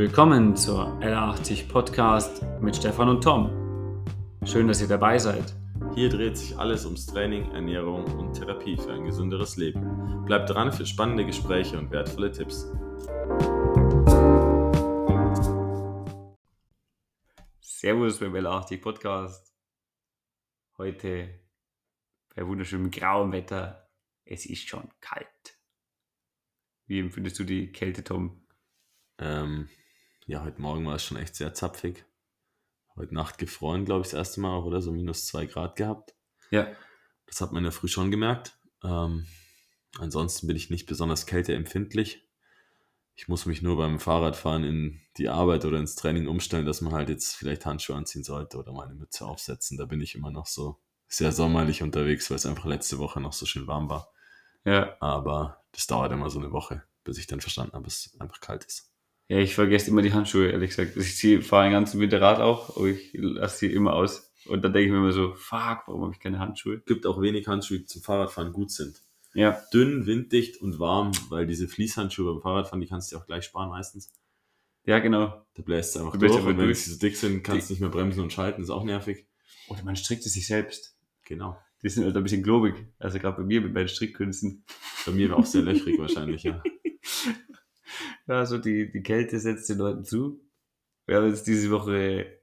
Willkommen zur L80 Podcast mit Stefan und Tom. Schön, dass ihr dabei seid. Hier dreht sich alles ums Training, Ernährung und Therapie für ein gesünderes Leben. Bleibt dran für spannende Gespräche und wertvolle Tipps. Servus beim L80 Podcast. Heute bei wunderschönem grauem Wetter. Es ist schon kalt. Wie empfindest du die Kälte, Tom? Ähm, ja, heute Morgen war es schon echt sehr zapfig. Heute Nacht gefroren, glaube ich, das erste Mal auch, oder? So minus zwei Grad gehabt. Ja. Das hat man in der Früh schon gemerkt. Ähm, ansonsten bin ich nicht besonders kälteempfindlich. Ich muss mich nur beim Fahrradfahren in die Arbeit oder ins Training umstellen, dass man halt jetzt vielleicht Handschuhe anziehen sollte oder meine Mütze aufsetzen. Da bin ich immer noch so sehr sommerlich unterwegs, weil es einfach letzte Woche noch so schön warm war. Ja. Aber das dauert immer so eine Woche, bis ich dann verstanden habe, dass es einfach kalt ist. Ja, ich vergesse immer die Handschuhe, ehrlich gesagt. Ich fahre den ganzen Winter Rad auch, aber ich lasse sie immer aus. Und dann denke ich mir immer so, fuck, warum habe ich keine Handschuhe? gibt auch wenig Handschuhe, die zum Fahrradfahren gut sind. Ja, Dünn, winddicht und warm, weil diese Fließhandschuhe beim Fahrradfahren, die kannst du ja auch gleich sparen meistens. ja, genau. Da bläst du einfach Du durch und wenn durch. sie so dick sind, kannst du nicht mehr bremsen und schalten, ist auch nervig. Oder man strickt es sich selbst. Genau. Die sind halt ein bisschen globig. Also gerade bei mir mit meinen Strickkünsten. Bei mir war auch sehr löchrig wahrscheinlich, ja. Ja, so die, die Kälte setzt den Leuten zu. Wir haben jetzt diese Woche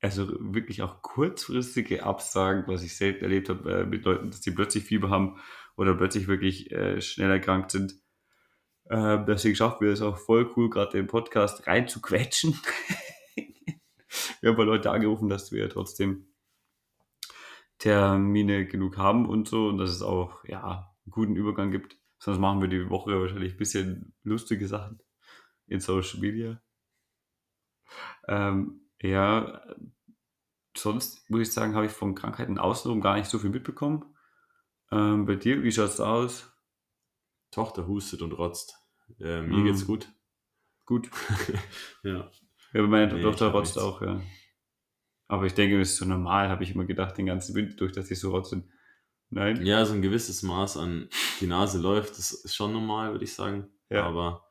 also wirklich auch kurzfristige Absagen, was ich selten erlebt habe, äh, mit Leuten, dass die plötzlich Fieber haben oder plötzlich wirklich äh, schnell erkrankt sind. Ähm, deswegen schaffen wir es auch voll cool, gerade den Podcast reinzuquetschen. wir haben bei Leute angerufen, dass wir trotzdem Termine genug haben und so und dass es auch ja einen guten Übergang gibt. Sonst machen wir die Woche wahrscheinlich ein bisschen lustige Sachen in Social Media. Ähm, ja, sonst muss ich sagen, habe ich von Krankheiten außenrum gar nicht so viel mitbekommen. Ähm, bei dir, wie schaut's aus? Tochter hustet und rotzt. Äh, mir Mhm. geht's gut. Gut. Ja. Ja, bei meiner Nee, Tochter rotzt nichts. auch, ja. Aber ich denke, es ist so normal, habe ich immer gedacht, den ganzen Winter durch, dass die so rotzen. Nein? ja, so ein gewisses Maß an die Nase läuft, das ist schon normal, würde ich sagen. Ja. Aber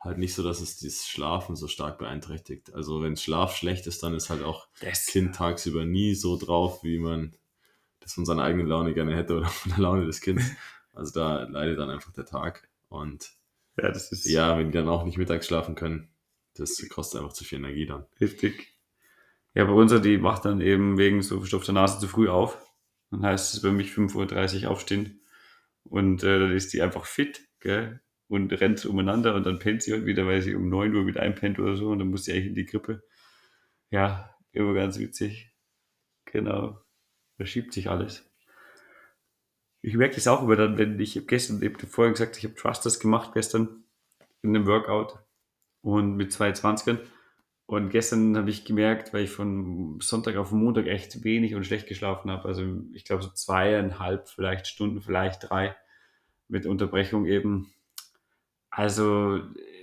halt nicht so, dass es das Schlafen so stark beeinträchtigt. Also wenn Schlaf schlecht ist, dann ist halt auch Das Kind tagsüber nie so drauf, wie man das von seiner eigenen Laune gerne hätte oder von der Laune des Kindes. Also da leidet dann einfach der Tag. Und Ja, das ist ja, wenn die dann auch nicht mittags schlafen können, das kostet einfach zu viel Energie dann. heftig. Ja, bei uns, die macht dann eben wegen so verstopfter Nase zu früh auf. Dann heißt es bei mich 5.30 Uhr aufstehen. Und äh, dann ist die einfach fit, gell? Und rennt umeinander und dann pennt sie halt wieder, weil sie um 9 Uhr mit einpennt oder so. Und dann muss sie eigentlich in die Krippe. Ja, immer ganz witzig. Genau. Verschiebt sich alles. Ich merke das auch immer dann, wenn ich gestern, ich habe vorhin gesagt, ich habe Thrusters gemacht gestern in einem Workout und mit 220ern. Und gestern habe ich gemerkt, weil ich von Sonntag auf Montag echt wenig und schlecht geschlafen habe. Also ich glaube so zweieinhalb, vielleicht Stunden, vielleicht drei mit Unterbrechung eben. Also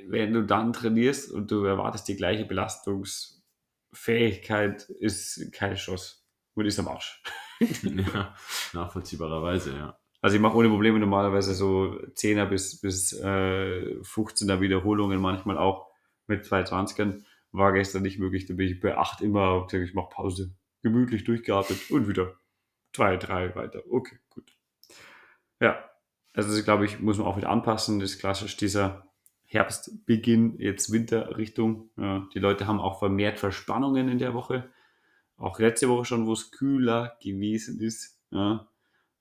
wenn du dann trainierst und du erwartest die gleiche Belastungsfähigkeit, ist kein Schuss und ist am Arsch. ja, nachvollziehbarerweise, ja. Also ich mache ohne Probleme normalerweise so 10er bis, bis äh, 15er Wiederholungen, manchmal auch mit 220ern. War gestern nicht möglich, da bin ich bei 8 immer gesagt, ich mache Pause. Gemütlich durchgeatmet und wieder 2, 3 weiter. Okay, gut. Ja, also das, glaube ich, muss man auch wieder anpassen. Das ist klassisch dieser Herbstbeginn, jetzt Winterrichtung. Ja, die Leute haben auch vermehrt Verspannungen in der Woche. Auch letzte Woche schon, wo es kühler gewesen ist. Ja,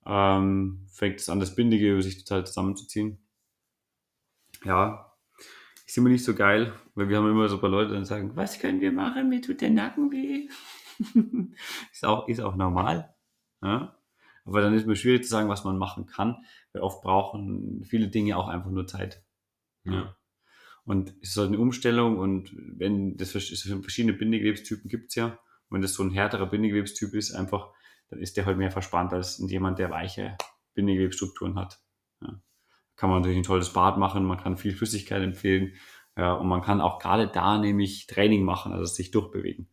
ähm, fängt es an, das Bindegewebe sich total zusammenzuziehen. Ja, ist immer nicht so geil, weil wir haben immer so ein paar Leute, die sagen, was können wir machen, mir tut der Nacken weh. ist, auch, ist auch normal. Ja? Aber dann ist mir schwierig zu sagen, was man machen kann, weil oft brauchen viele Dinge auch einfach nur Zeit. Ja. Und es ist halt eine Umstellung und wenn das vers- verschiedene Bindegewebstypen gibt's ja, und wenn das so ein härterer Bindegewebstyp ist, einfach, dann ist der halt mehr verspannt als jemand, der weiche Bindegewebstrukturen hat. Ja. Kann man natürlich ein tolles Bad machen, man kann viel Flüssigkeit empfehlen ja, und man kann auch gerade da nämlich Training machen, also sich durchbewegen.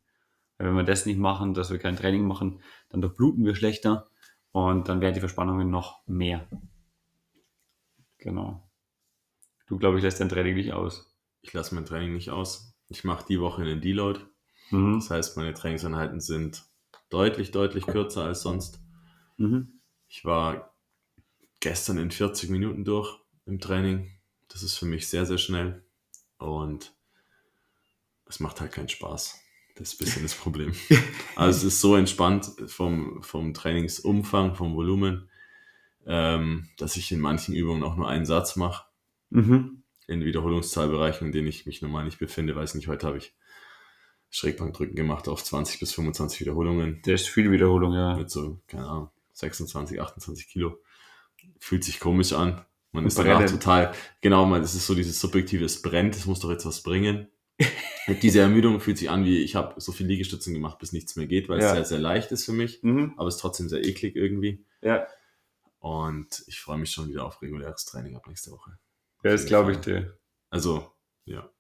Weil wenn wir das nicht machen, dass wir kein Training machen, dann durchbluten wir schlechter und dann werden die Verspannungen noch mehr. Genau. Du, glaube ich, lässt dein Training nicht aus. ich lasse mein Training nicht aus. Ich mache die Woche einen Deload. Mhm. Das heißt, meine Trainingseinheiten sind deutlich, deutlich kürzer als sonst. Mhm. Ich war gestern in 40 Minuten durch im Training. Das ist für mich sehr, sehr schnell. Und es macht halt keinen Spaß. Das ist ein bisschen das Problem. Also es ist so entspannt vom, vom Trainingsumfang, vom Volumen, ähm, dass ich in manchen Übungen auch nur einen Satz mache. Mhm. In Wiederholungszahlbereichen, in denen ich mich normal nicht befinde. Weiß nicht, heute habe ich Schrägbankdrücken gemacht auf 20 bis 25 Wiederholungen. Der ist viel Wiederholung, ja. Mit so, keine Ahnung, 26, 28 Kilo. Fühlt sich komisch an. Man ist danach brennend. total, genau, man, es ist so dieses subjektive, es brennt, es muss doch jetzt was bringen. Diese Ermüdung fühlt sich an, wie ich habe so viel Liegestützen gemacht, bis nichts mehr geht, weil Ja. es sehr, sehr leicht ist für mich, Mhm. aber es ist trotzdem sehr eklig irgendwie. Ja, Und ich freue mich schon wieder auf reguläres Training ab nächste Woche. ja das glaube ich dir. Also, ja.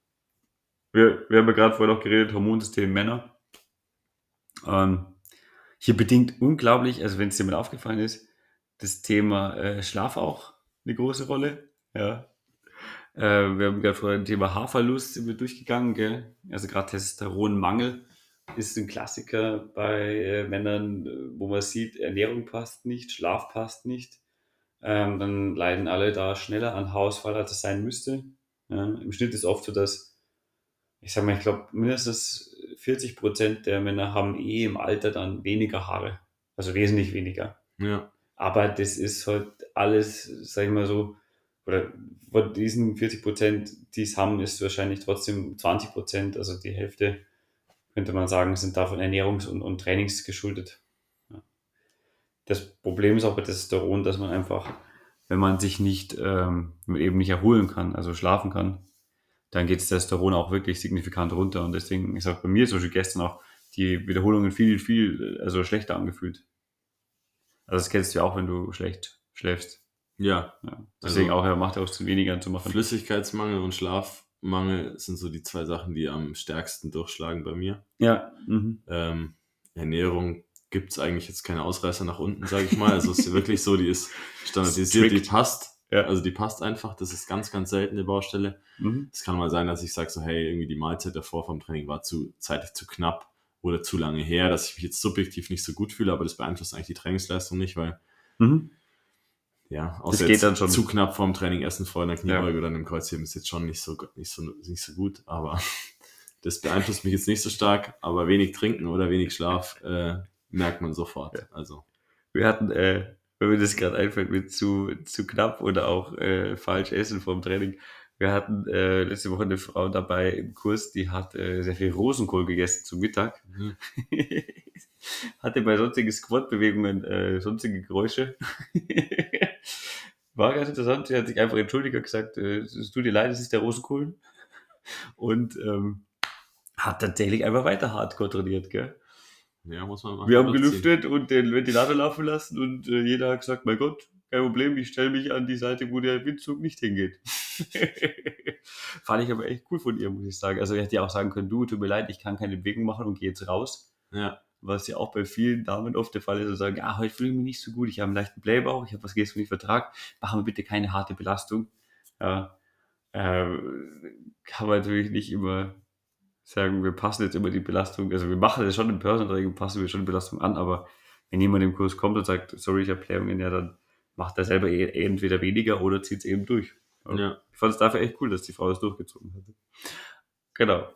Wir, wir haben ja gerade vorhin auch geredet, Hormonsystem Männer. Ähm, hier bedingt unglaublich, also wenn es dir mal aufgefallen ist, das Thema äh, Schlaf auch eine große Rolle. Ja. Äh, wir haben gerade vorhin Thema Haarverlust sind wir durchgegangen, gell? Also gerade Testosteronmangel ist ein Klassiker bei äh, Männern, äh, wo man sieht, Ernährung passt nicht, Schlaf passt nicht. Ähm, dann leiden alle da schneller an Haarausfall, als es sein müsste. Ja, Im Schnitt ist oft so, dass ich sag mal, ich glaube, mindestens 40 Prozent der Männer haben eh im Alter dann weniger Haare. Also wesentlich weniger. Ja, Aber das ist halt alles, sag ich mal so, oder von diesen 40 Prozent, die es haben, ist wahrscheinlich trotzdem 20 Prozent, also die Hälfte, könnte man sagen, sind davon Ernährungs- und, und Trainings geschuldet. Ja. Das Problem ist auch bei Testosteron, dass man einfach, wenn man sich nicht, ähm, eben nicht erholen kann, also schlafen kann, dann geht das Testosteron auch wirklich signifikant runter. Und deswegen, ich sag bei mir zum Beispiel gestern auch, die Wiederholungen viel, viel, also schlechter angefühlt. Also das kennst du ja auch, wenn du schlecht schläfst. ja. Ja. Deswegen Also- auch, er macht auch zu weniger zu machen. Flüssigkeitsmangel und Schlafmangel sind so die zwei Sachen, die am stärksten durchschlagen bei mir. Ja. Mhm. Ähm, Ernährung gibt es eigentlich jetzt keine Ausreißer nach unten, sage ich mal. Also es ist wirklich so, die ist standardisiert, die passt. Ja. Also die passt einfach. Das ist ganz, ganz selten eine Baustelle. Mhm. Es kann mal sein, dass ich sage so, hey, irgendwie die Mahlzeit davor vom Training war zu zeitlich zu knapp oder zu lange her, dass ich mich jetzt subjektiv nicht so gut fühle, aber das beeinflusst eigentlich die Trainingsleistung nicht, weil Mhm. ja, Das geht dann schon. zu knapp vorm Training essen vor einer Kniebeuge Ja. oder einem Kreuzheben ist jetzt schon nicht so, nicht so, nicht so gut, aber das beeinflusst mich jetzt nicht so stark, aber wenig trinken oder wenig Schlaf äh, merkt man sofort. Ja. Also, Wir hatten, äh, wenn mir das gerade einfällt, mit zu, zu knapp oder auch äh, falsch essen vor dem Training. Wir hatten äh, letzte Woche eine Frau dabei im Kurs, die hat äh, sehr viel Rosenkohl gegessen zum Mittag. mhm. hatte bei sonstigen Squat-Bewegungen äh, sonstige Geräusche. War ganz interessant. Sie hat sich einfach entschuldigt und gesagt, äh, es tut dir leid, es ist der Rosenkohl. Und ähm, hat tatsächlich einfach weiter hart kontrolliert, gell? ja, muss man mal Wir haben gelüftet und den Ventilator laufen lassen und äh, jeder hat gesagt, mein Gott, kein Problem, ich stelle mich an die Seite, wo der Windzug nicht hingeht. Fand ich aber echt cool von ihr, muss ich sagen. Also ich hätte ja auch sagen können, du, tut mir leid, ich kann keine Bewegung machen und gehe jetzt raus. Ja, Was ja auch bei vielen Damen oft der Fall ist, und sagen, ah, heute fühle ich mich nicht so gut, ich habe einen leichten Blähbauch, ich habe was gegen den Vertrag, machen wir bitte keine harte Belastung. Ja, äh, kann man natürlich nicht immer sagen, wir passen jetzt immer die Belastung, also wir machen das schon im Personal passen wir schon die Belastung an, aber wenn jemand im Kurs kommt und sagt, sorry, ich habe Blähungen, ja, dann macht er selber eh- entweder weniger oder zieht es eben durch. ja. Ich fand es dafür echt cool, dass die Frau das durchgezogen hat. Genau.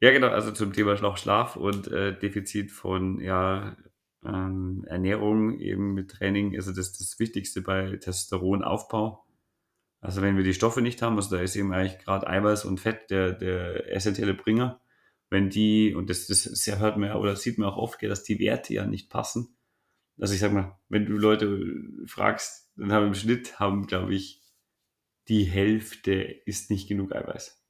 Ja, genau, also zum Thema Schlaf, Schlaf und äh, Defizit von ja, ähm, Ernährung eben mit Training, also das das Wichtigste bei Testosteronaufbau. Also wenn wir die Stoffe nicht haben, also da ist eben eigentlich gerade Eiweiß und Fett der, der essentielle Bringer. Wenn die, und das, das, das hört man ja oder sieht man auch oft, dass die Werte ja nicht passen. Also ich sag mal, wenn du Leute fragst, dann haben im Schnitt, haben, glaube ich, die Hälfte ist nicht genug Eiweiß.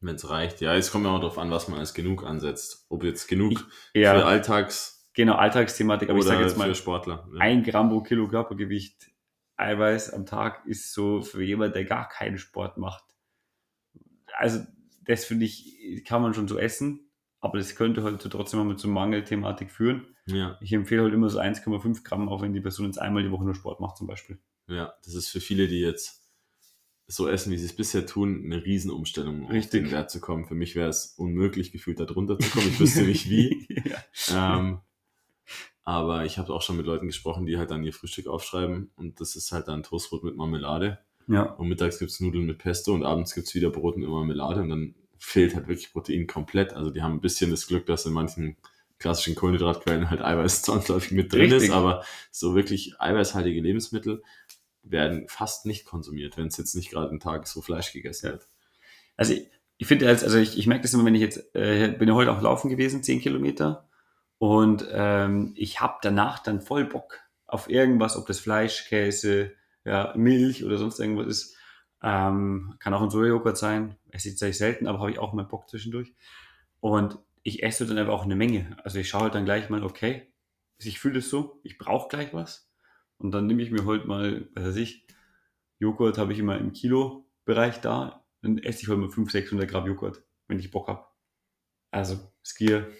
Wenn es reicht. Ja, es kommt ja auch darauf an, was man als genug ansetzt. Ob jetzt genug Ich- für Ja, Alltags- genau, Alltagsthematik, aber ich sage jetzt mal, für Sportler. Ja. ein Gramm pro Kilo Körpergewicht Eiweiß am Tag ist so für jemand, der gar keinen Sport macht. Also, das finde ich, kann man schon so essen, aber das könnte halt so trotzdem mal mit so Mangelthematik führen. Ja, Ich empfehle halt immer so 1,5 Gramm, auch wenn die Person jetzt einmal die Woche nur Sport macht zum Beispiel. ja, das ist für viele, die jetzt so essen, wie sie es bisher tun, eine Riesenumstellung, um Richtig. auf den Wert zu kommen. Für mich wäre es unmöglich, gefühlt da drunter zu kommen. Ich wüsste nicht wie. ja. ähm, aber ich habe auch schon mit Leuten gesprochen, die halt dann ihr Frühstück aufschreiben und das ist halt dann Toastbrot mit Marmelade. ja. Und mittags gibt's Nudeln mit Pesto und abends gibt's wieder Brot mit Marmelade und dann fehlt halt wirklich Protein komplett. Also die haben ein bisschen das Glück, dass in manchen klassischen Kohlenhydratquellen halt Eiweiß zwangsläufig mit drin Richtig. ist, aber so wirklich eiweißhaltige Lebensmittel werden fast nicht konsumiert, wenn es jetzt nicht gerade ein Tag wo Fleisch gegessen Ja. wird. Also ich, ich finde, als- also ich, ich merke das immer, wenn ich jetzt, äh, bin ja heute auch laufen gewesen, 10 Kilometer. Und ähm, ich habe danach dann voll Bock auf irgendwas, ob das Fleisch, Käse, ja, Milch oder sonst irgendwas ist. Ähm, kann auch ein Sojajoghurt sein. Esse ich tatsächlich selten, aber habe ich auch mal Bock zwischendurch. Und ich esse dann aber auch eine Menge. Also ich schaue halt dann gleich mal, okay, ich fühle es so, ich brauche gleich was. Und dann nehme ich mir heute mal, was weiß ich, Joghurt habe ich immer im Kilo-Bereich da. Dann esse ich heute mal 500, 600 Gramm Joghurt, wenn ich Bock habe. Also Skier,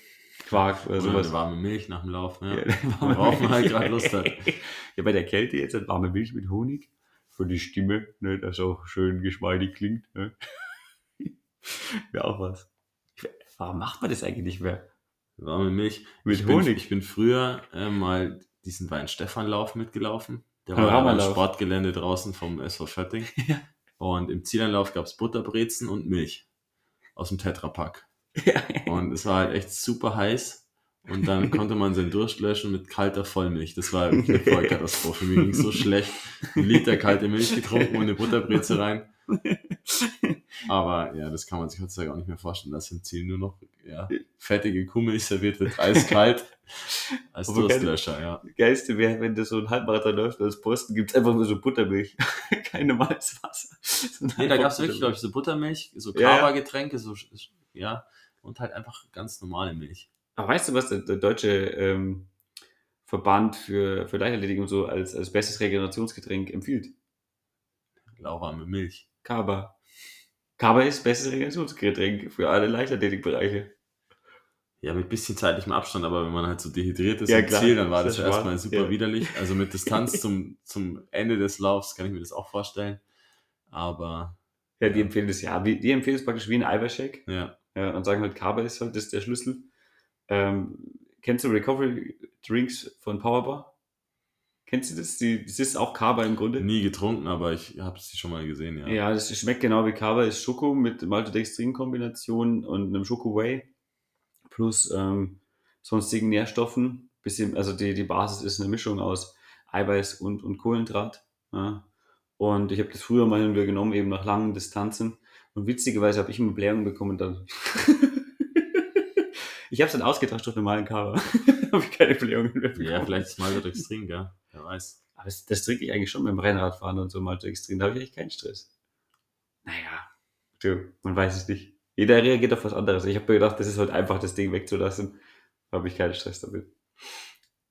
Quark oder Oder sowas. eine warme Milch nach dem Lauf. Ja. Ja, Worauf man halt gerade Lust hat. Ja, bei der Kälte jetzt halt warme Milch mit Honig für die Stimme, ne, das auch schön geschmeidig klingt. Ne. Wäre auch was. Warum macht man das eigentlich nicht mehr? Warme Milch. Mit ich bin, Honig. Ich bin früher äh, mal diesen Wein-Stefan-Lauf mitgelaufen. Der war am. Sportgelände draußen vom SV Schötting. Ja. Und im Zielanlauf gab's Butterbrezen und Milch aus dem Tetrapack. Ja. Und es war halt echt super heiß. Und dann konnte man seinen Durst löschen mit kalter Vollmilch. Das war wirklich eine Vollkatastrophe. Mir ging's so schlecht. Ein Liter kalte Milch getrunken und eine Butterbreze rein. Aber ja, das kann man sich heutzutage auch nicht mehr vorstellen, dass im Ziel nur noch ja, fettige Kuhmilch serviert wird, eiskalt, als Aber keine- Durstlöscher, ja. Geilste wäre, wenn du so ein Halbmarathon läufst als Posten, gibt's einfach nur so Buttermilch. Kein normales Wasser. sondern Nee, da einfach gab's wirklich, glaube ich, so Buttermilch, so. Kaba-Getränke, so, ja, und halt einfach ganz normale Milch. Aber weißt du, was der, der deutsche ähm, Verband für, für Leichtathletik und so als, als bestes Regenerationsgetränk empfiehlt? Lauwarme Milch. Kaba. Kaba ist bestes Regenerationsgetränk für alle Leichtathletikbereiche. Ja, mit bisschen zeitlichem Abstand, aber wenn man halt so dehydriert ist Ja, im klar, Ziel, dann war das das erstmal super Ja. widerlich. Also mit Distanz zum, zum Ende des Laufs kann ich mir das auch vorstellen. Aber Ja, die Ja. empfehlen das ja. Die empfehlen es praktisch wie ein Eiweißshake. ja, Ja, und sagen halt, Kaba ist halt das ist der Schlüssel. Ähm, kennst du Recovery Drinks von Powerbar? Kennst du das? Die, das ist auch Kaba im Grunde. nie getrunken, aber ich habe sie schon mal gesehen, ja. Ja, das schmeckt genau wie Kaba, ist Schoko mit Maltodextrin-Kombination und einem Schoko-Whey plus ähm, sonstigen Nährstoffen. Bisschen, also die, die Basis ist eine Mischung aus Eiweiß und, und Kohlenhydrat. Ja. Und ich habe das früher mal wieder genommen, eben nach langen Distanzen. Und witzigerweise habe ich immer Blähungen bekommen dann. ich habe es dann ausgetauscht durch normalen Kaba. habe ich keine Blähungen mehr bekommen. Ja, vielleicht ist Maltodextrin, gell? Wer weiß. Aber das, das trinke ich eigentlich schon beim Rennradfahren und so Maltodextrin. Da habe ich eigentlich keinen Stress. Naja, du, man weiß es nicht. Jeder reagiert auf was anderes. Ich habe mir gedacht, das ist halt einfach, das Ding wegzulassen. Da habe ich keinen Stress damit.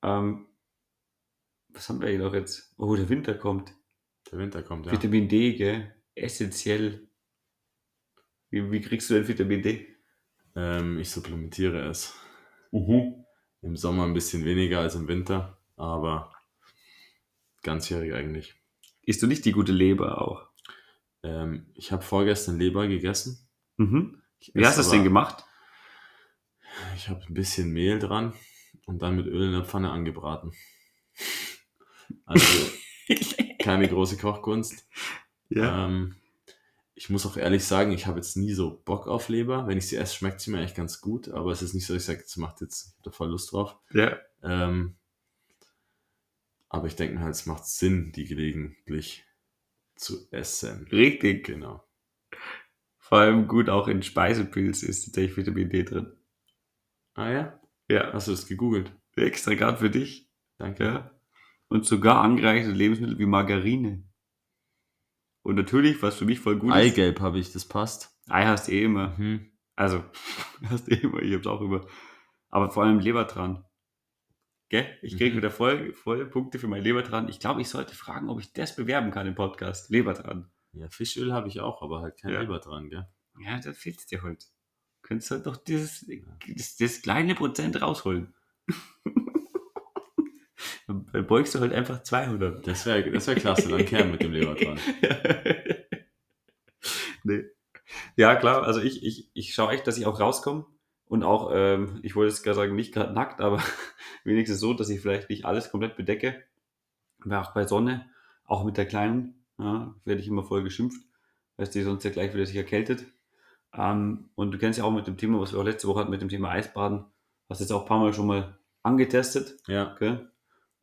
Ähm, was haben wir hier noch jetzt? Oh, der Winter kommt. Der Winter kommt, ja. Vitamin D, gell? Essentiell. Wie, wie kriegst du denn Vitamin D? Ähm, ich supplementiere es. Mhm. Im Sommer ein bisschen weniger als im Winter, aber ganzjährig eigentlich. Isst du nicht die gute Leber auch? Ähm, ich habe vorgestern Leber gegessen. Mhm. Wie hast du das denn gemacht? Ich habe ein bisschen Mehl dran und dann mit Öl in der Pfanne angebraten. Also keine große Kochkunst. Ähm, ich muss auch ehrlich sagen, ich habe jetzt nie so Bock auf Leber. Wenn ich sie esse, schmeckt sie mir echt ganz gut, aber es ist nicht so, dass ich sage, das macht jetzt ich hab da voll Lust drauf. ja. Ähm, aber ich denke mir halt, es macht Sinn, die gelegentlich zu essen. Richtig. Genau. Vor allem gut auch in Speisepilz ist tatsächlich Vitamin D drin. Ah ja? Ja, Hast du das gegoogelt? extra gerade für dich. Danke. Ja. Und sogar angereicherte Lebensmittel wie Margarine. Und natürlich, was für mich voll gut ist, Eigelb habe ich, das passt. Ei hast eh immer. Mhm. Also, hast eh immer, ich hab's auch immer. Aber vor allem Lebertran. Gell? Ich krieg Mhm. wieder voll, voll Punkte für mein Lebertran. Ich glaube, ich sollte fragen, ob ich das bewerben kann im Podcast. Lebertran. Ja, Fischöl habe ich auch, aber halt kein Ja. Leber dran, gell? Ja, da fehlt's dir halt. Könntest halt doch dieses, das, das kleine Prozent rausholen. Dann beugst du halt einfach 200. Das wäre das wär klasse, dann Kern mit dem Leber dran. nee. Ja, klar, also ich, ich, ich schaue echt, dass ich auch rauskomme. Und auch, ähm, ich wollte jetzt gerade sagen, nicht gerade nackt, aber wenigstens so, dass ich vielleicht nicht alles komplett bedecke. Aber auch bei Sonne, auch mit der Kleinen, ja, werde ich immer voll geschimpft, weil die sonst ja gleich wieder sich erkältet. Ähm, und du kennst ja auch mit dem Thema, was wir auch letzte Woche hatten, mit dem Thema Eisbaden, hast jetzt auch ein paar Mal schon mal angetestet. Ja. Gell?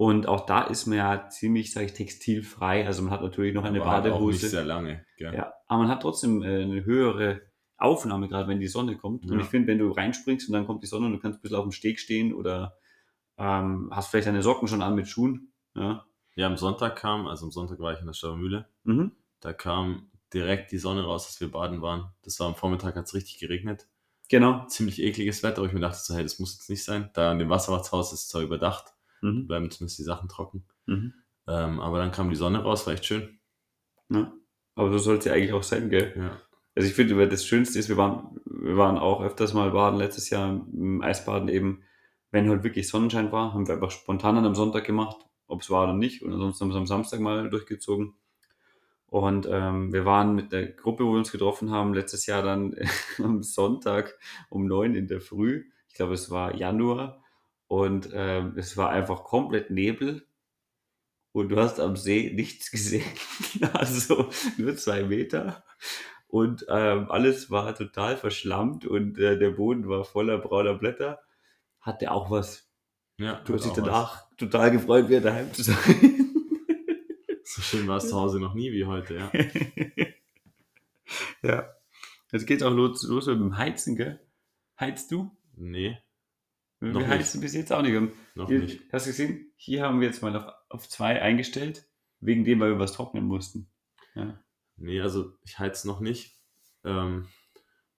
Und auch da ist man ja ziemlich, sage ich, textilfrei. Also man hat natürlich noch eine Aber halt auch Badehose. nicht sehr lange. Gell? Ja, aber man hat trotzdem äh, eine höhere Aufnahme, gerade wenn die Sonne kommt. Und Ja. ich finde, wenn du reinspringst und dann kommt die Sonne und du kannst ein bisschen auf dem Steg stehen oder ähm, hast vielleicht deine Socken schon an mit Schuhen. Ja. Ja, am Sonntag kam, also am Sonntag war ich in der Stauermühle, Mhm. da kam direkt die Sonne raus, als wir baden waren. Das war am Vormittag, hat es richtig geregnet. Genau. Ziemlich ekliges Wetter, aber ich mir dachte so, hey, das muss jetzt nicht sein. Da in dem Wasserwachtshaus ist es zwar überdacht, Mhm. bleiben zumindest die Sachen trocken. Mhm. Ähm, aber dann kam die Sonne raus, war echt schön. Ja. Aber so soll es ja eigentlich auch sein, gell? Ja. Also ich finde, das Schönste ist, wir waren, wir waren auch öfters mal baden, letztes Jahr im Eisbaden eben, wenn halt wirklich Sonnenschein war, haben wir einfach spontan an am Sonntag gemacht, ob es war oder nicht. Und ansonsten haben wir es am Samstag mal durchgezogen. Und ähm, wir waren mit der Gruppe, wo wir uns getroffen haben, letztes Jahr dann am Sonntag um neun in der Früh. Ich glaube, es war Januar. Und ähm, es war einfach komplett Nebel. Und du hast am See nichts gesehen. also nur zwei Meter. Und ähm, alles war total verschlammt und äh, der Boden war voller brauner Blätter. Hatte auch was. Ja, Du hast dich danach total gefreut, wieder daheim zu sein. was. So schön war es zu Hause noch nie wie heute, ja. ja. Jetzt geht's auch los, los mit dem Heizen, gell? Heizt du? Nee, Wir Noch heizen bis jetzt auch nicht. Wir noch Hier, nicht. Hast du gesehen? Hier haben wir jetzt mal auf, auf zwei eingestellt, wegen dem, weil wir was trocknen mussten. Ja. Nee, also ich heiz noch nicht. Ähm,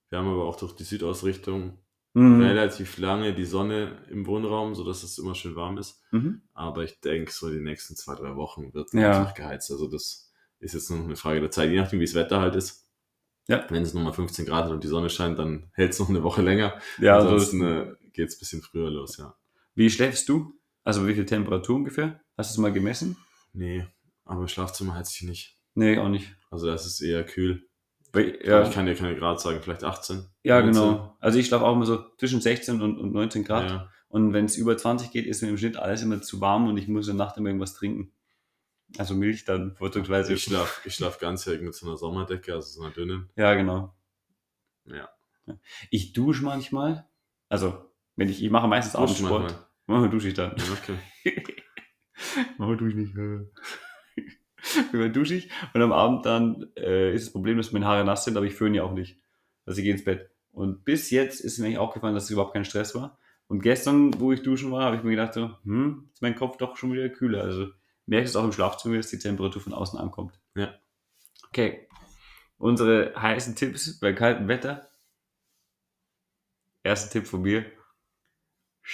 wir haben aber auch durch die Südausrichtung Mhm. relativ lange die Sonne im Wohnraum, sodass es immer schön warm ist. Mhm. Aber ich denke, so die nächsten zwei, drei Wochen wird Ja. einfach geheizt. Also das ist jetzt noch eine Frage der Zeit, je nachdem, wie das Wetter halt ist. Ja. Wenn es nochmal 15 Grad hat und die Sonne scheint, dann hält es noch eine Woche länger. Ja, also Ansonsten äh, geht es ein bisschen früher los, ja. wie schläfst du? Also wie viel Temperatur ungefähr? Hast du es mal gemessen? Nee, aber im Schlafzimmer heizt sich nicht. Nee, auch nicht. Also das ist eher kühl. Weil, Ja. Ich kann dir keine Grad sagen, vielleicht 18. ja 19. genau. Also ich schlafe auch immer so zwischen 16 und, und 19 Grad. Ja. Und wenn es über 20 geht, ist mir im Schnitt alles immer zu warm und ich muss in der Nacht immer irgendwas trinken. Also Milch dann vorzugsweise. Ich schlaf, ich schlaf ganzjährig mit so einer Sommerdecke, also so einer dünnen. Ja, genau. Ja. Ich dusche manchmal. Also, wenn ich, ich mache meistens abends Sport. manchmal. Dusche ich dann. Ja, okay. Manchmal dusche ich nicht. Manchmal dusche ich und am Abend dann äh, ist das Problem, dass meine Haare nass sind, aber ich föhne ja auch nicht. Also ich gehe ins Bett. Und bis jetzt ist mir eigentlich aufgefallen, dass es überhaupt kein Stress war. Und gestern, wo ich duschen war, habe ich mir gedacht, so, hm, ist mein Kopf doch schon wieder kühler. Also merke es auch im Schlafzimmer, dass die Temperatur von außen ankommt. Ja. Okay. Unsere heißen Tipps bei kaltem Wetter. Erster Tipp von mir.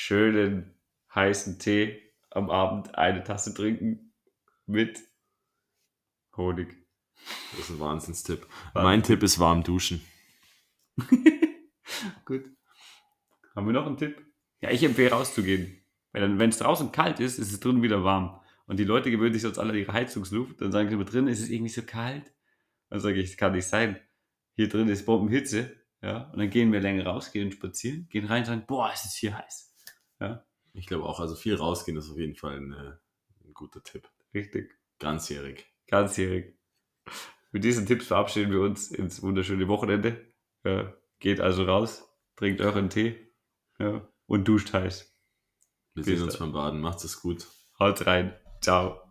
Schönen heißen Tee am Abend eine Tasse trinken mit Honig. Das ist ein Wahnsinnstipp. Wahnsinn. Mein Tipp ist warm duschen. Gut. Haben wir noch einen Tipp? Ja, ich empfehle rauszugehen. Weil dann, wenn es draußen kalt ist, ist es drinnen wieder warm. Und die Leute gewöhnen sich sonst alle an ihre Heizungsluft. Dann sagen sie immer drin, ist es irgendwie so kalt. Dann sage ich, das kann nicht sein. Hier drin ist Bombenhitze. Ja, und dann gehen wir länger raus, gehen spazieren, gehen rein und sagen, boah, es ist hier heiß. Ich glaube auch, also viel rausgehen ist auf jeden Fall ein, äh, ein guter Tipp. Richtig. Ganzjährig. Ganzjährig. Mit diesen Tipps verabschieden wir uns ins wunderschöne Wochenende. Ja, geht also raus, trinkt euren Tee ja, und duscht heiß. Wir Bis sehen uns dann. beim Baden. Macht's es gut. Haut rein. Ciao.